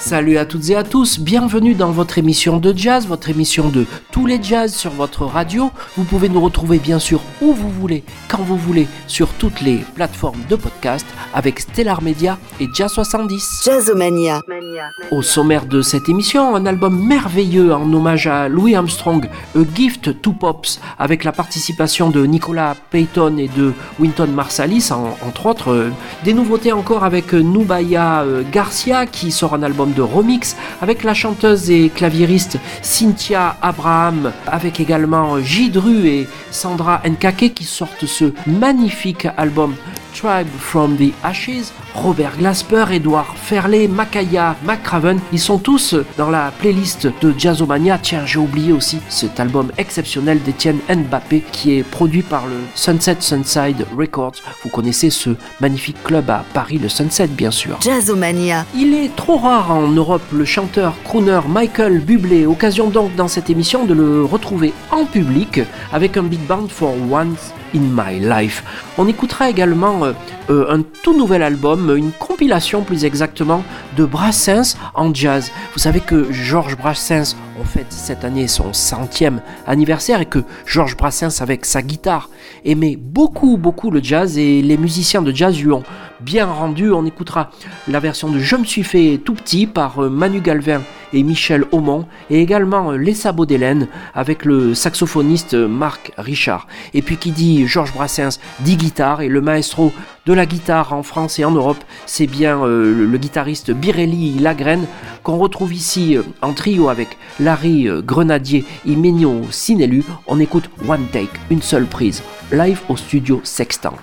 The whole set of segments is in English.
Salut à toutes et à tous, bienvenue dans votre émission de jazz, votre émission de tous les jazz sur votre radio. Vous pouvez nous retrouver bien sûr où vous voulez, quand vous voulez, sur toutes les plateformes de podcast avec Stellar Media et Jazz 70. Jazzomania. Au sommaire de cette émission, un album merveilleux en hommage à Louis Armstrong, A Gift to Pops, avec la participation de Nicolas Payton et de Winton Marsalis, en- entre autres. Euh, Des nouveautés encore avec Nubaya euh, Garcia, qui sort un album de remix, avec la chanteuse et claviériste Cynthia Abraham, avec également J. et Sandra Nkake qui sortent ce magnifique album Tribe from the Ashes, Robert Glasper, Edouard Ferlet, Makaya McCraven, ils sont tous dans la playlist de Jazzomania. Tiens, j'ai oublié aussi cet album exceptionnel d'Étienne Mbappé qui est produit par le Sunset Sunside Records. Vous connaissez ce magnifique club à Paris, le Sunset bien sûr. Jazzomania. Il est trop rare en Europe le chanteur crooner Michael Bublé. Occasion donc dans cette émission de le retrouver en public avec un big band for once in my life. On écoutera également euh, euh, un tout nouvel album, une compilation plus exactement de Brassens en jazz. Vous savez que Georges Brassens on fête cette année son centième anniversaire et que Georges Brassens avec sa guitare aimait beaucoup beaucoup le jazz et les musiciens de jazz lui ont bien rendu. On écoutera la version de Je me suis fait tout petit par euh, Manu Galvin et Michel Aumont et également euh, Les Sabots d'Hélène avec le saxophoniste euh, Marc Richard. Et puis qui dit Georges Brassens dit guitare et le maestro de la guitare en France et en Europe, c'est bien le, guitariste Birelli Lagrène qu'on retrouve ici en trio avec Larry Grenadier et Menio Sinelu. On écoute One Take, une seule prise, live au studio Sextant.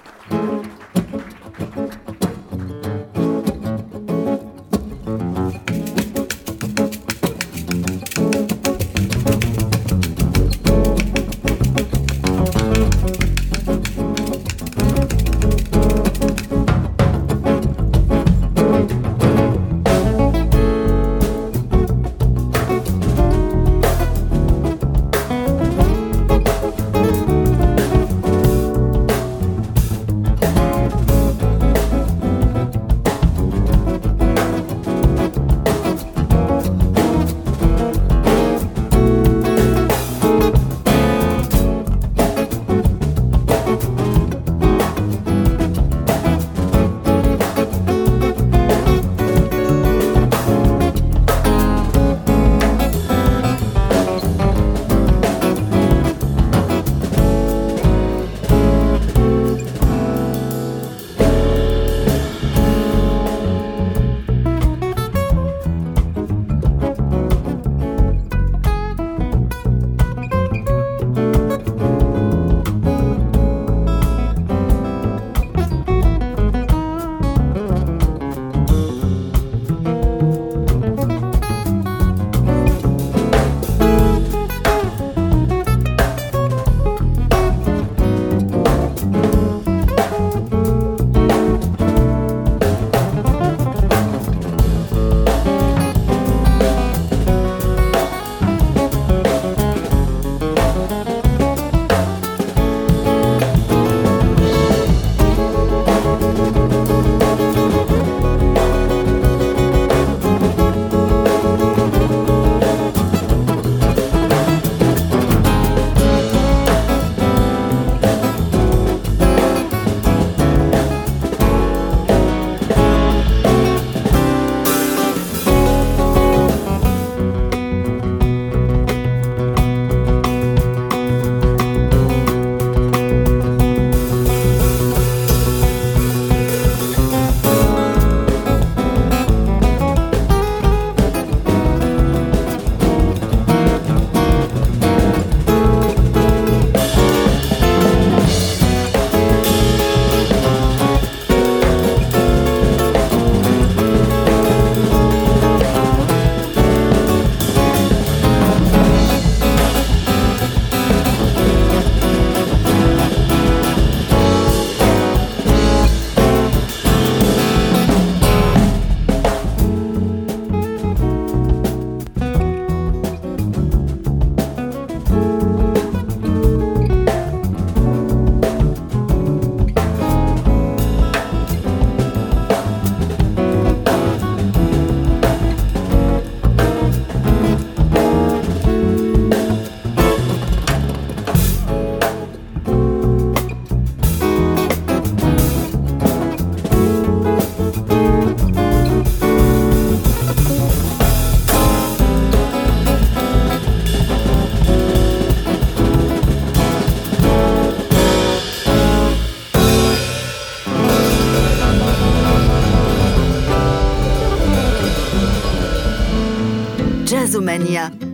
Jazzomania.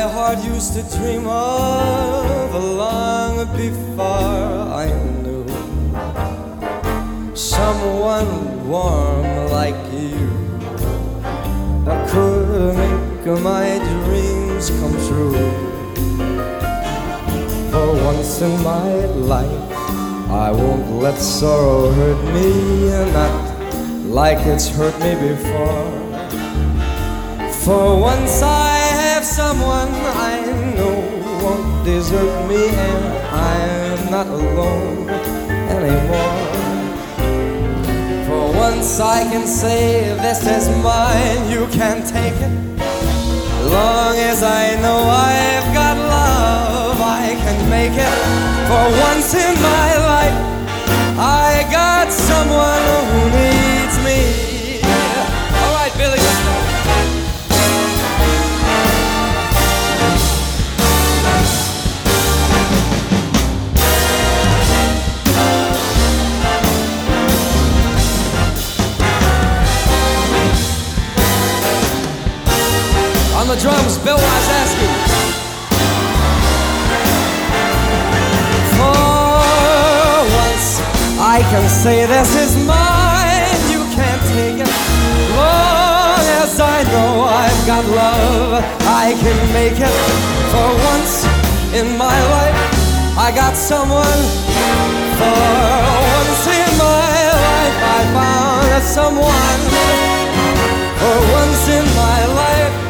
My heart used to dream of long before I knew someone warm like you that could make my dreams come true. For once in my life, I won't let sorrow hurt me, not like it's hurt me before. For once I have someone I know won't desert me, and I'm not alone anymore. For once I can say this is mine, you can take it. Long as I know I've got love, I can make it. For once in my life, I got someone who needs me. The drums, Bill Wysasky. For once, I can say this is mine. You can't take it. Long as I know I've got love, I can make it. For once in my life, I got someone. For once in my life, I found someone. For once in my life,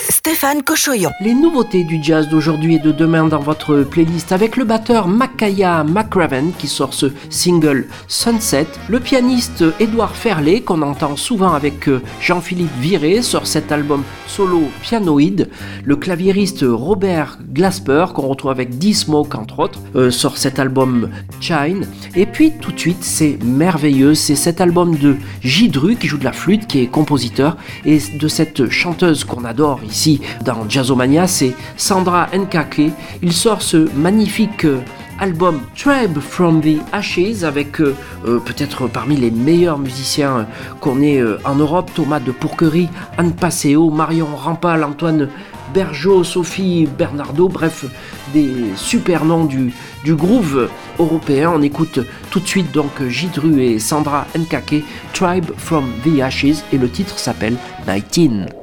Stéphane Cochoyon. Les nouveautés du jazz d'aujourd'hui et de demain dans votre playlist avec le batteur Makaya McRaven qui sort ce single Sunset, le pianiste Édouard Ferlet qu'on entend souvent avec euh, Jean-Philippe Viré sort cet album solo pianoïde, le claviériste Robert Glasper qu'on retrouve avec D-Smoke entre autres euh, sort cet album Chine. Et puis tout de suite c'est merveilleux, c'est cet album de Gidru qui joue de la flûte qui est compositeur et de cette chanteuse qu'on adore ici dans Jazzomania, c'est Sandra Nkake. Il sort ce magnifique euh, album Tribe from the Ashes avec euh, euh, peut-être parmi les meilleurs musiciens qu'on ait en Europe, Thomas de Pourquerie, Anne Passeo, Marion Rampal, Antoine Bergeau, Sophie Bernardo, bref, des super noms du, du groove européen. On écoute tout de suite donc Jidru et Sandra Nkake, Tribe from the Ashes, et le titre s'appelle 19.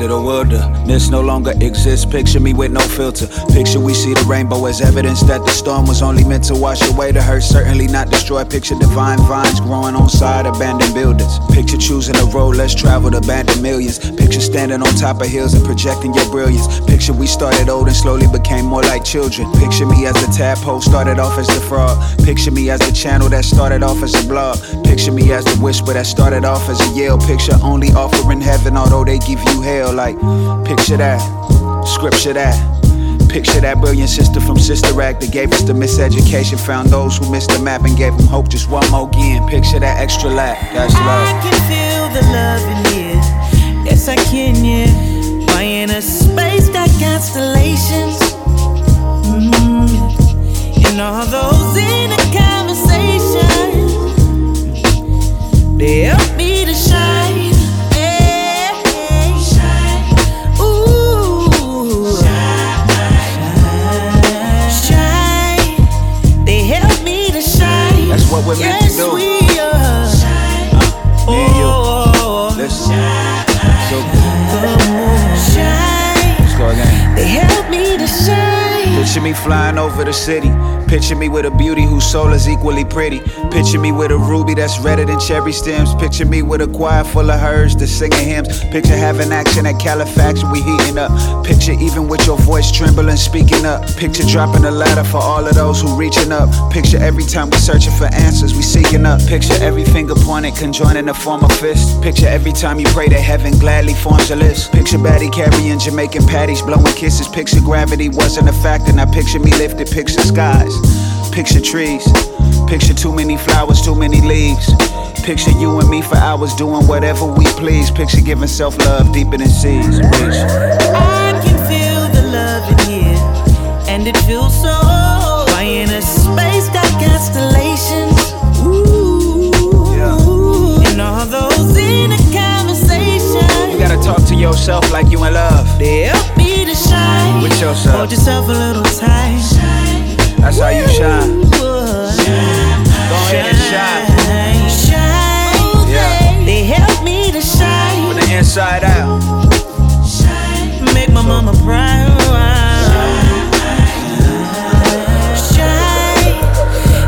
to the world. Picture me with no filter. Picture we see the rainbow as evidence that the storm was only meant to wash away the hurt, certainly not destroy. Picture divine vines growing on side abandoned buildings. Picture choosing a road less traveled, abandoned millions. Picture standing on top of hills and projecting your brilliance. Picture we started old and slowly became more like children. Picture me as the tadpole started off as the frog. Picture me as the channel that started off as a blog. Picture me as the whisper that started off as a yell. Picture only offering heaven, although they give you hell. Like, picture that. Scripture that. Picture that brilliant sister from Sister Act that gave us the miseducation. Found those who missed the map and gave them hope just one more again. Picture that extra lap. That's love. I can feel the love in here. Yes, I can, yeah. Why in a space got constellations? Mm-hmm. And all those in a conversation, they we're meant to do. We are. Uh, me and you. Oh. Listen. So, let's go again. They help me to shine. Picture me flying over the city Picture me with a beauty soul is equally pretty. Picture me with a ruby that's redder than cherry stems. Picture me with a choir full of herds that's singing hymns. Picture having action at Califax we heating up. Picture even with your voice trembling, speaking up. Picture dropping a ladder for all of those who reaching up. Picture every time we searching for answers, we seeking up. Picture every finger pointed, conjoining the form of fist. Picture every time you pray to heaven gladly forms a list. Picture Batty carrying Jamaican patties, blowing kisses. Picture gravity wasn't a factor. Now picture me lifted, picture skies. Picture trees. Picture too many flowers, too many leaves. Picture you and me for hours doing whatever we please. Picture giving self love deeper than seas. I can feel the love in here, and it feels so. Why in a space got constellations? Ooh, yeah. and all those in a conversation. You gotta talk to yourself like you in love. They help me to shine. With yourself. Hold yourself a little tight. That's how you shine. Go ahead and shine. Shine. Yeah. They help me to shine. From the inside out. Make my mama proud. Shine.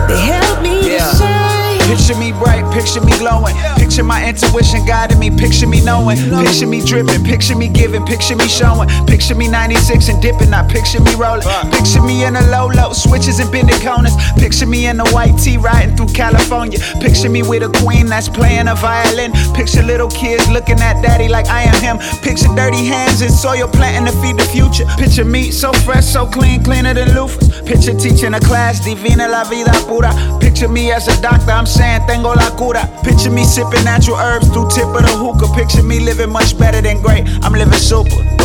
They help me yeah. to shine. Picture me bright, picture me glowing. Picture my intuition guiding me, picture me knowing. Picture me dripping, picture me giving, picture me showing. Picture me 96 and dipping, not picture me rolling. Picture me in a low low, switches and bending corners. Picture me in a white tee riding through California. Picture me with a queen that's playing a violin. Picture little kids looking at daddy like I am him. Picture dirty hands and soil planting to feed the future. Picture me so fresh, so clean, cleaner than loofahs. Picture teaching a class, divina la vida pura. Picture me as a doctor, I'm saying tengo la cura. Picture me sipping natural herbs through tip of the hookah. Picture me living much better than great. I'm living super.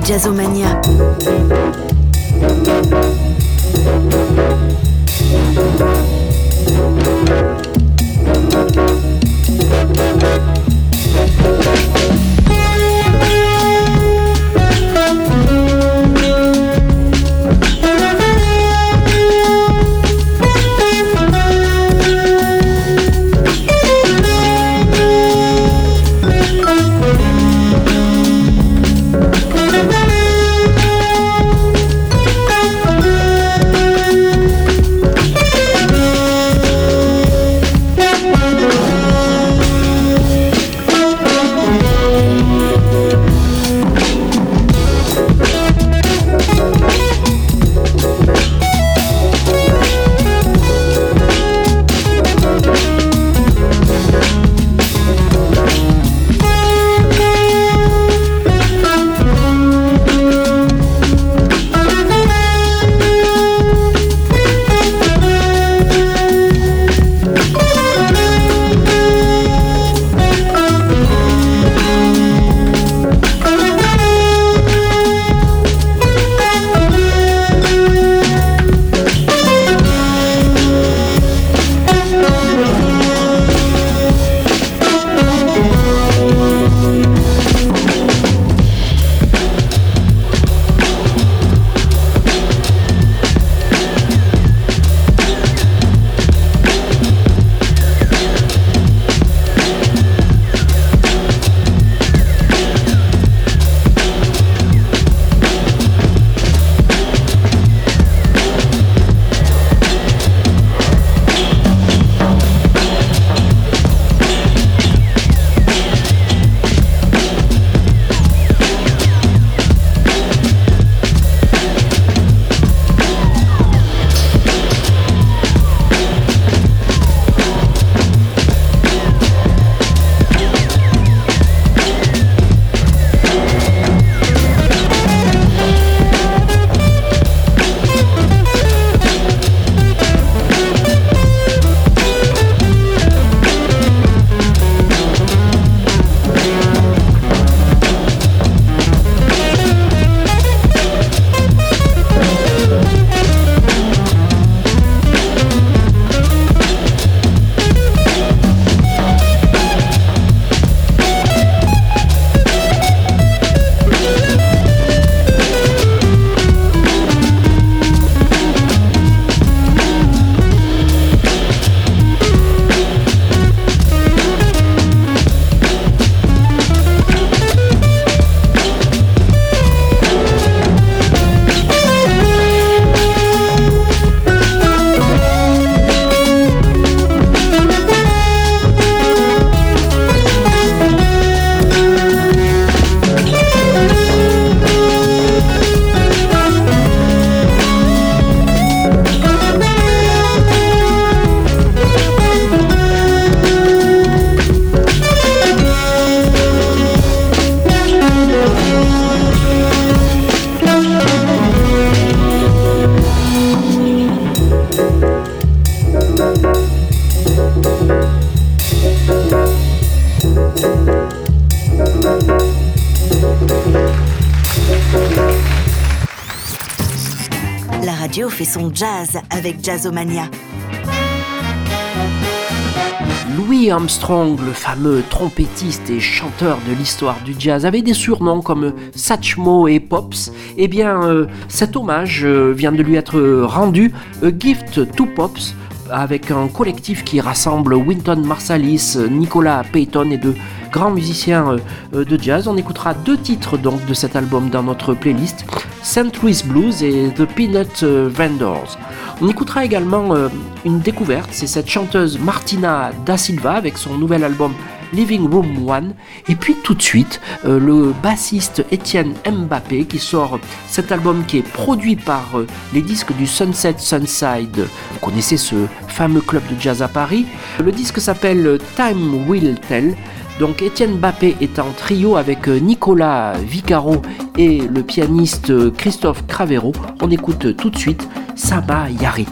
Jazzomania. Jazz avec Jazzomania. Louis Armstrong, le fameux trompettiste et chanteur de l'histoire du jazz, avait des surnoms comme Satchmo et Pops. Eh bien, euh, cet hommage euh, vient de lui être rendu, A Gift to Pops, avec un collectif qui rassemble Winton Marsalis, Nicolas Payton et de grands musiciens euh, de jazz. On écoutera deux titres donc de cet album dans notre playlist, St. Louis Blues et The Peanut euh, Vendors. On écoutera également euh, une découverte, c'est cette chanteuse Martina Da Silva avec son nouvel album Living Room One. Et puis tout de suite, le bassiste Étienne Mbappé qui sort cet album qui est produit par les disques du Sunset Sunside. Vous connaissez ce fameux club de jazz à Paris. Le disque s'appelle Time Will Tell. Donc Étienne Bappé est en trio avec euh, Nicolas Vicaro et le pianiste euh, Christophe Cravero. On écoute tout de suite Saba Yarit.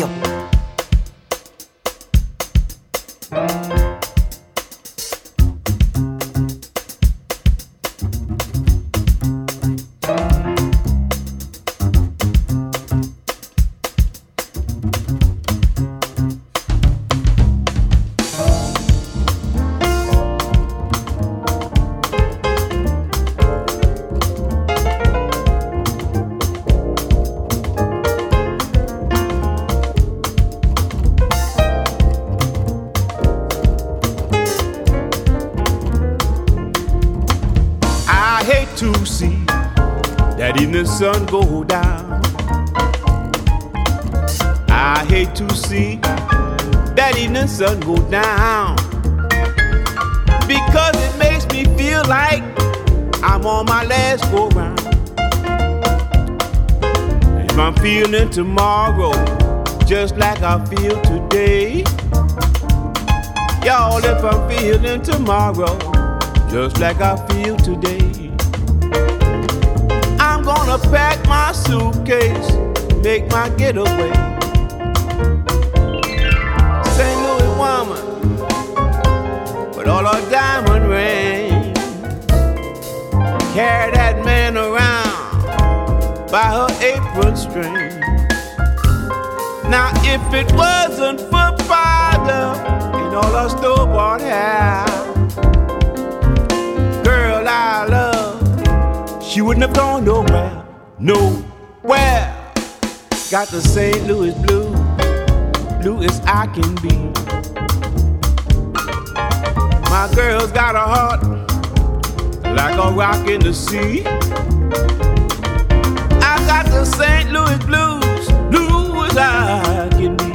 Dập tomorrow just like I feel today I'm gonna pack my suitcase, make my getaway. St. Louis woman, with all her diamond rings, carry that man around by her apron string. Now, if it wasn't for father all her store-bought hair, girl, I love. She wouldn't have gone nowhere, nowhere. Got the St. Louis blue, blue as I can be. My girl's got a heart like a rock in the sea. I got the St. Louis blues, blue as I can be.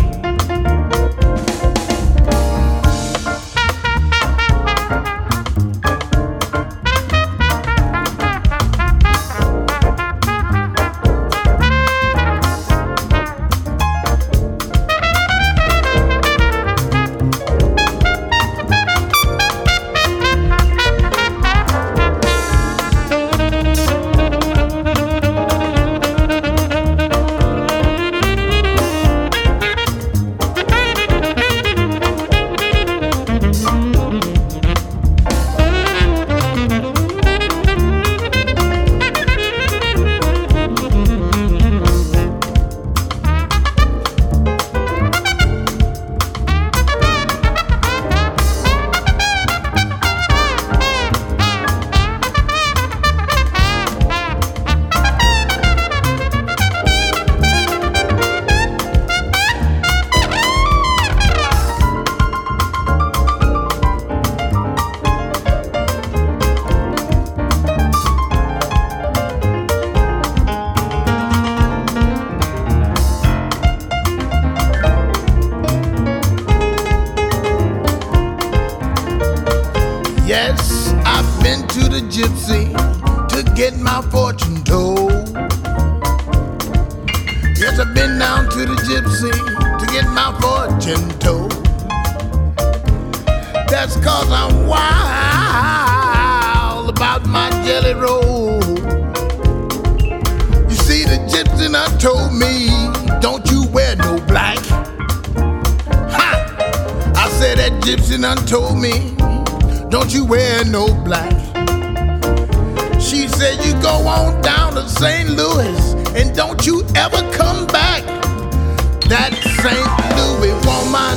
Gypsy to get my fortune told. Yes, I've been down to the gypsy to get my fortune told. That's cause I'm wild about my jelly roll. You see, the gypsy not told me, don't you wear no black. Ha! I said that gypsy done told me, don't you wear no black. Said, You go on down to St. Louis and don't you ever come back. That St. Louis woman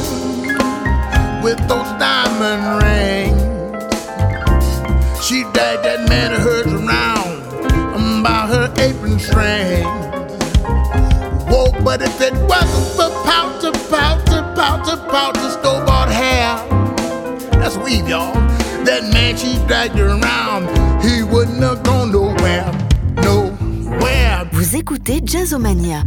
with those diamond rings. She dragged that man of hers around by her apron strings. Whoa, but if it wasn't for powder, powder, powder, powder, store bought hair, that's weave, y'all. That man she dragged around, he wouldn't have gone nowhere, nowhere. Vous écoutez Jazzomania.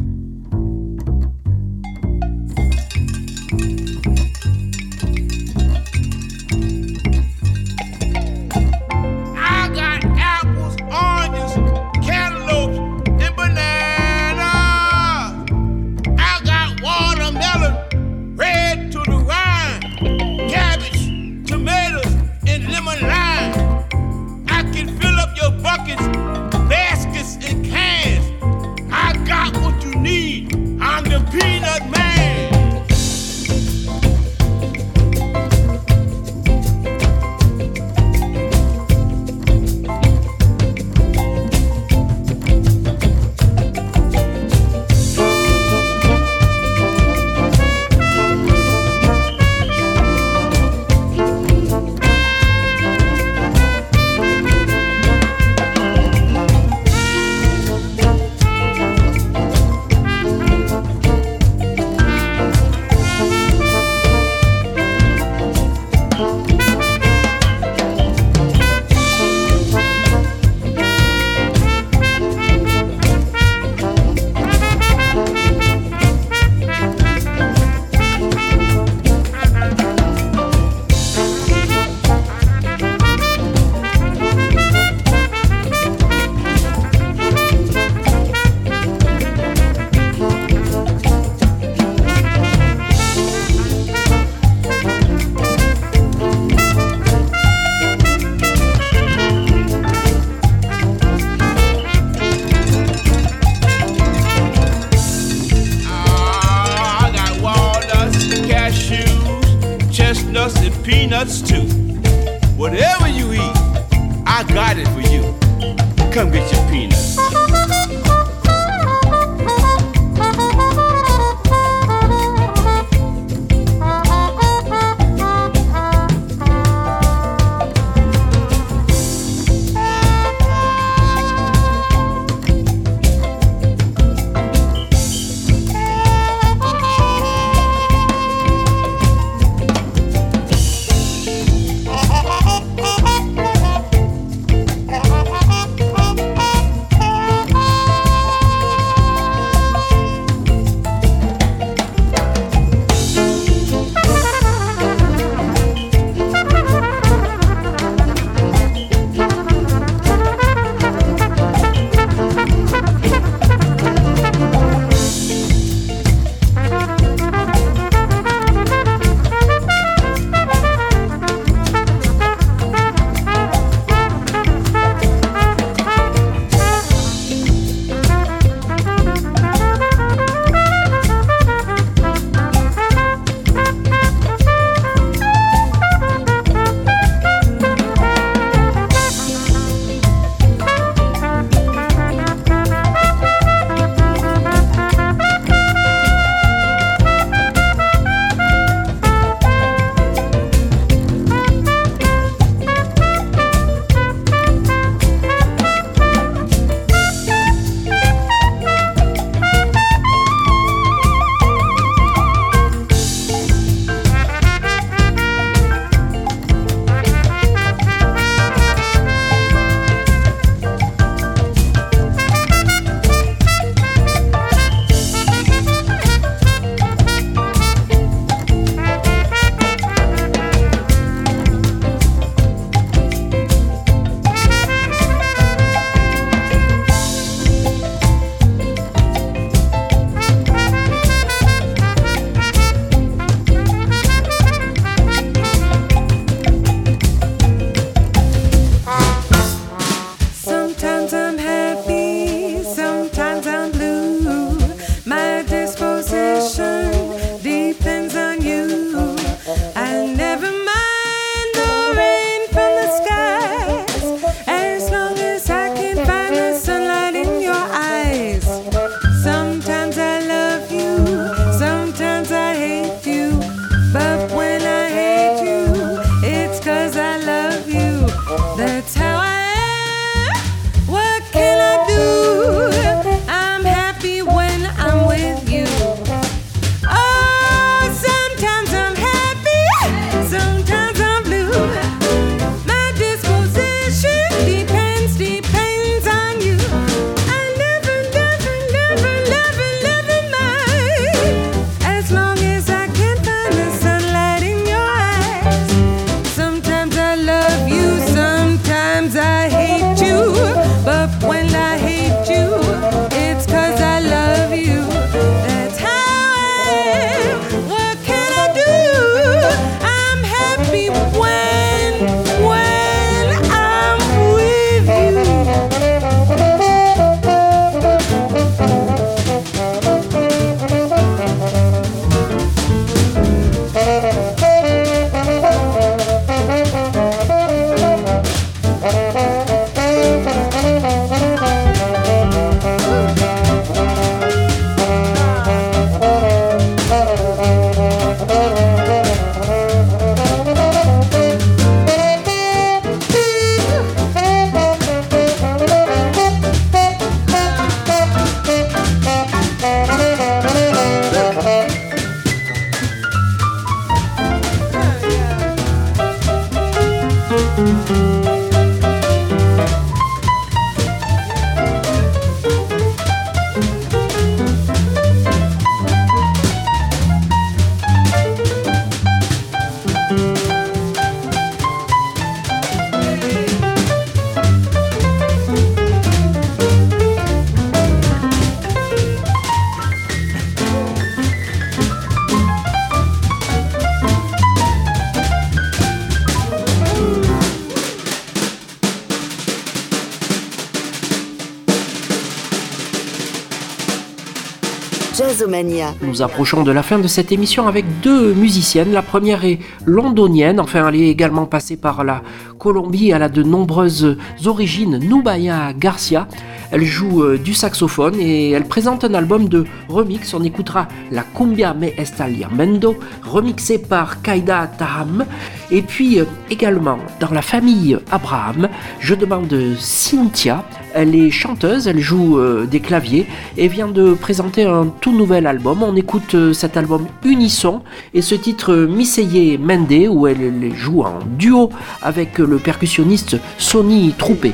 Nous approchons de la fin de cette émission avec deux musiciennes. La première est londonienne, enfin elle est également passée par la Colombie, elle a de nombreuses origines. Nubaya Garcia, elle joue euh, du saxophone et elle présente un album de remix. On écoutera la Cumbia Me Está Mendo, remixée par Kaida Taham. Et puis euh, également dans la famille Abraham, je demande Cynthia. Elle est chanteuse, elle joue euh, des claviers et vient de présenter un tout nouvel album. On écoute cet album Unisson et ce titre Miseye Mende où elle, joue en duo avec le percussionniste Sonny Troupé.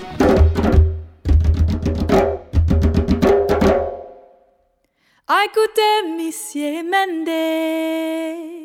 Écoutez, Mende.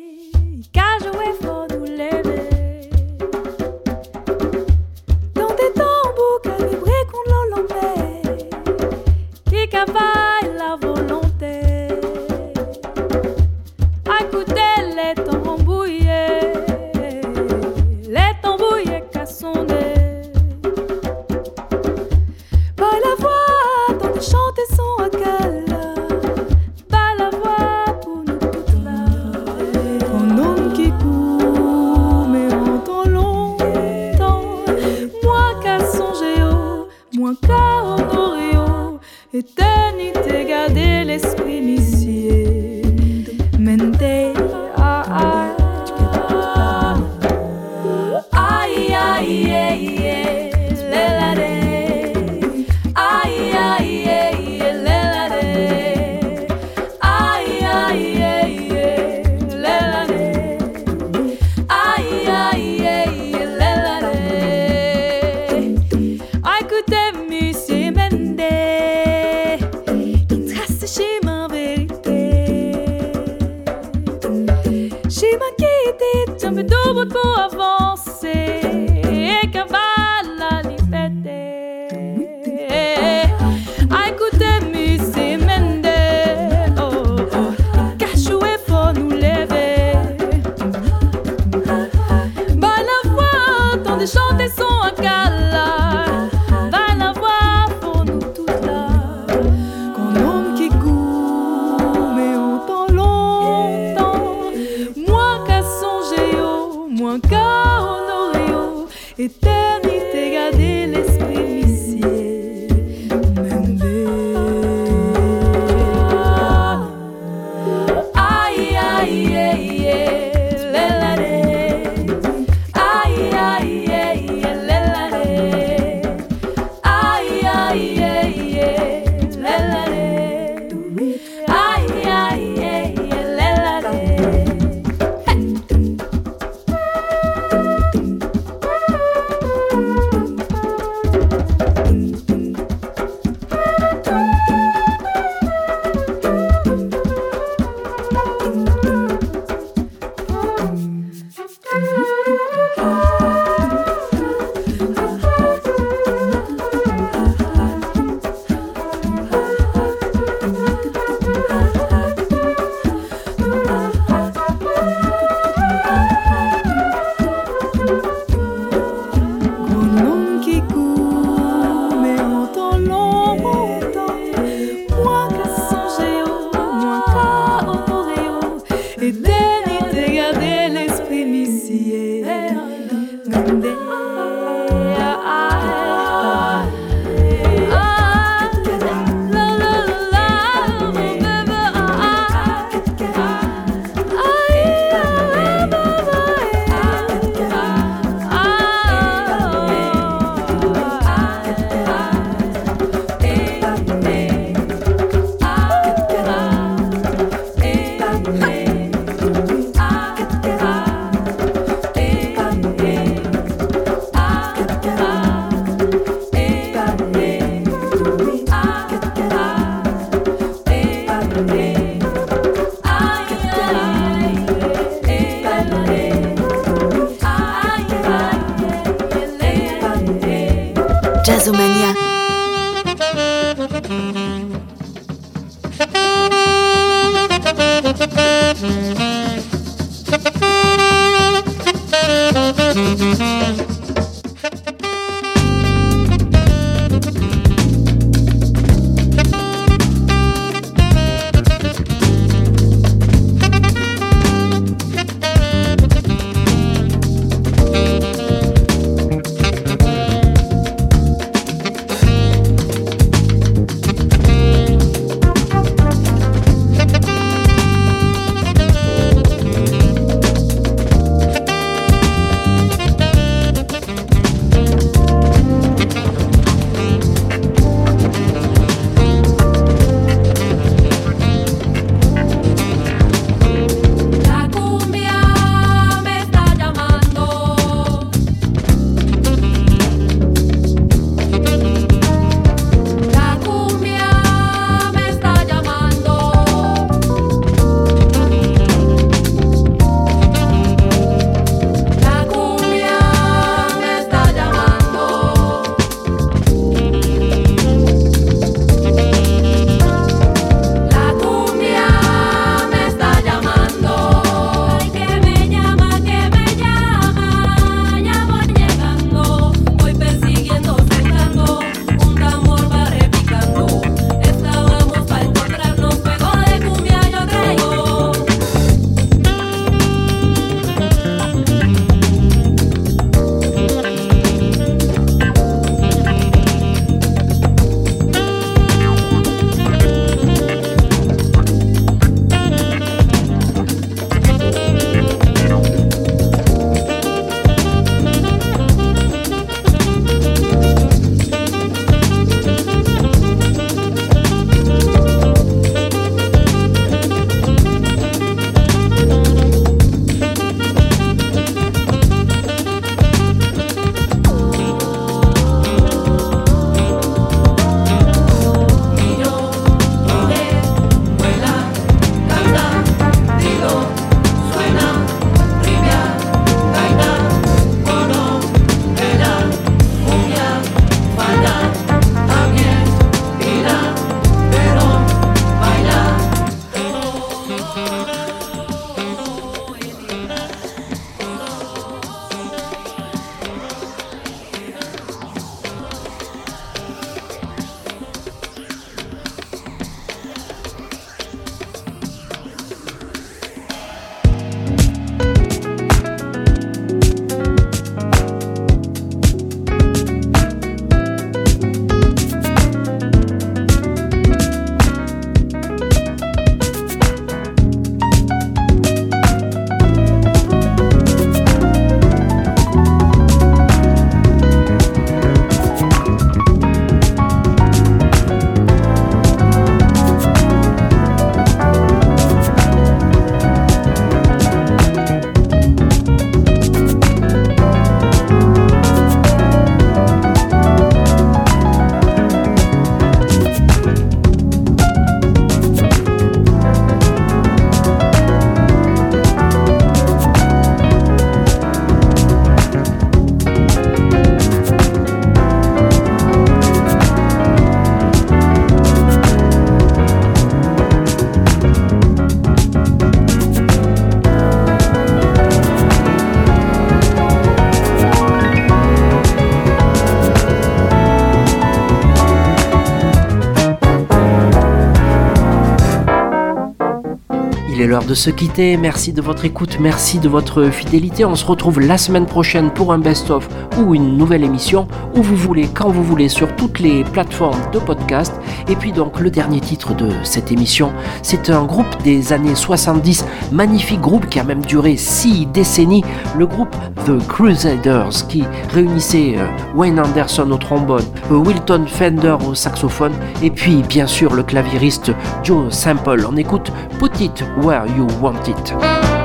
L'heure de se quitter. Merci de votre écoute, merci de votre fidélité. On se retrouve la semaine prochaine pour un best-of ou une nouvelle émission, où vous voulez, quand vous voulez, sur toutes les plateformes de podcast. Et puis donc le dernier titre de cette émission, c'est un groupe des années 70, magnifique groupe qui a même duré six décennies, le groupe The Crusaders, qui réunissait euh, Wayne Anderson au trombone, euh, Wilton Fender au saxophone, et puis bien sûr le claviériste Joe Sample. On écoute Put It Where You Want It.